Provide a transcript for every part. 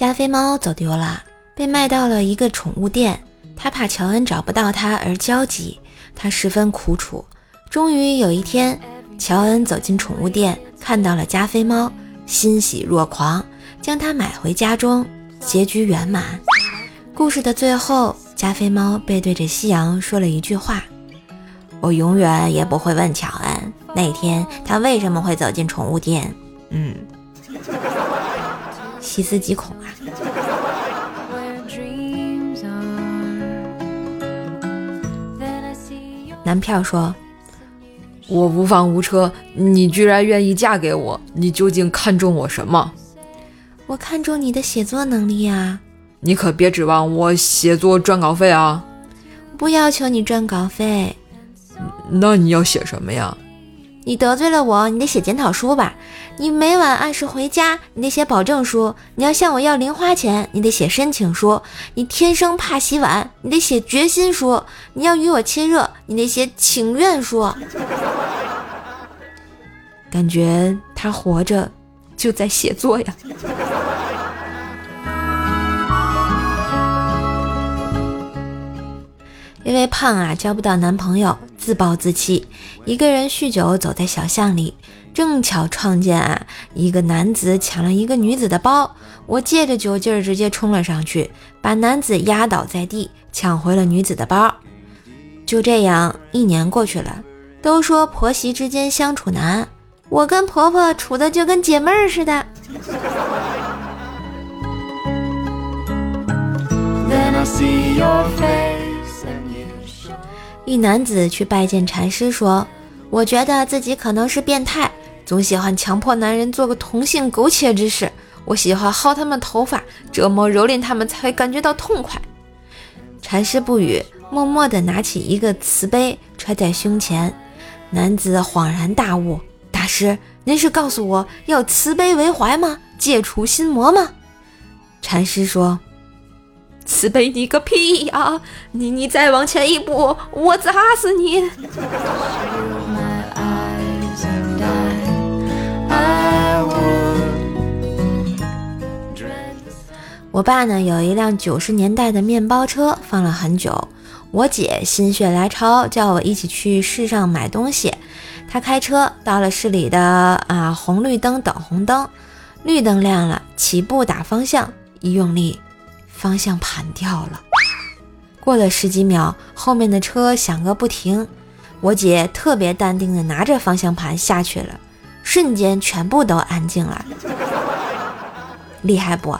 加菲猫走丢了，被卖到了一个宠物店。他怕乔恩找不到它而焦急，他十分苦楚。终于有一天，乔恩走进宠物店，看到了加菲猫，欣喜若狂，将它买回家中，结局圆满。故事的最后，加菲猫背对着夕阳说了一句话：“我永远也不会问乔恩，那天他为什么会走进宠物店。”嗯，细思极恐啊。男票说：“我无房无车，你居然愿意嫁给我，你究竟看中我什么？”我看中你的写作能力啊！你可别指望我写作赚稿费啊！不要求你赚稿费。那你要写什么呀？你得罪了我，你得写检讨书吧。你每晚按时回家，你得写保证书；你要向我要零花钱，你得写申请书；你天生怕洗碗，你得写决心书；你要与我亲热，你得写请愿书。感觉他活着就在写作呀。因为胖啊，交不到男朋友，自暴自弃，一个人酗酒，走在小巷里。正巧撞见啊，一个男子抢了一个女子的包，我借着酒劲儿直接冲了上去，把男子压倒在地，抢回了女子的包。就这样，一年过去了。都说婆媳之间相处难，我跟婆婆处的就跟姐妹儿似的 see your。一男子去拜见禅师，说：“我觉得自己可能是变态。”总喜欢强迫男人做个同性苟且之事，我喜欢薅他们头发，折磨蹂躏他们，才会感觉到痛快。禅师不语，默默地拿起一个瓷杯揣在胸前。男子恍然大悟：“大师，您是告诉我要慈悲为怀吗？戒除心魔吗？”禅师说：“慈悲你个屁呀！你你再往前一步，我砸死你！”我爸呢有一辆九十年代的面包车，放了很久。我姐心血来潮叫我一起去市上买东西。她开车到了市里的啊红绿灯等红灯，绿灯亮了，起步打方向，一用力，方向盘掉了。过了十几秒，后面的车响个不停。我姐特别淡定的拿着方向盘下去了，瞬间全部都安静了。厉害不？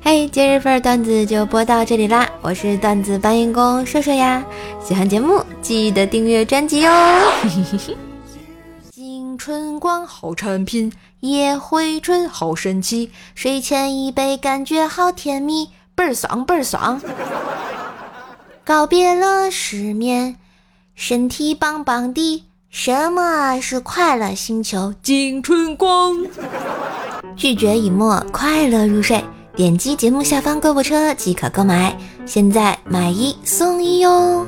嘿，今日份段子就播到这里啦！我是段子搬运工射射呀，喜欢节目记得订阅专辑哦。春光好产品，夜回春好神奇，睡前一杯感觉好甜蜜，倍儿爽倍儿爽。告别了失眠，身体棒棒的。什么是快乐星球？金春光。拒绝以沫，快乐入睡。点击节目下方购物车即可购买，现在买一送一哟！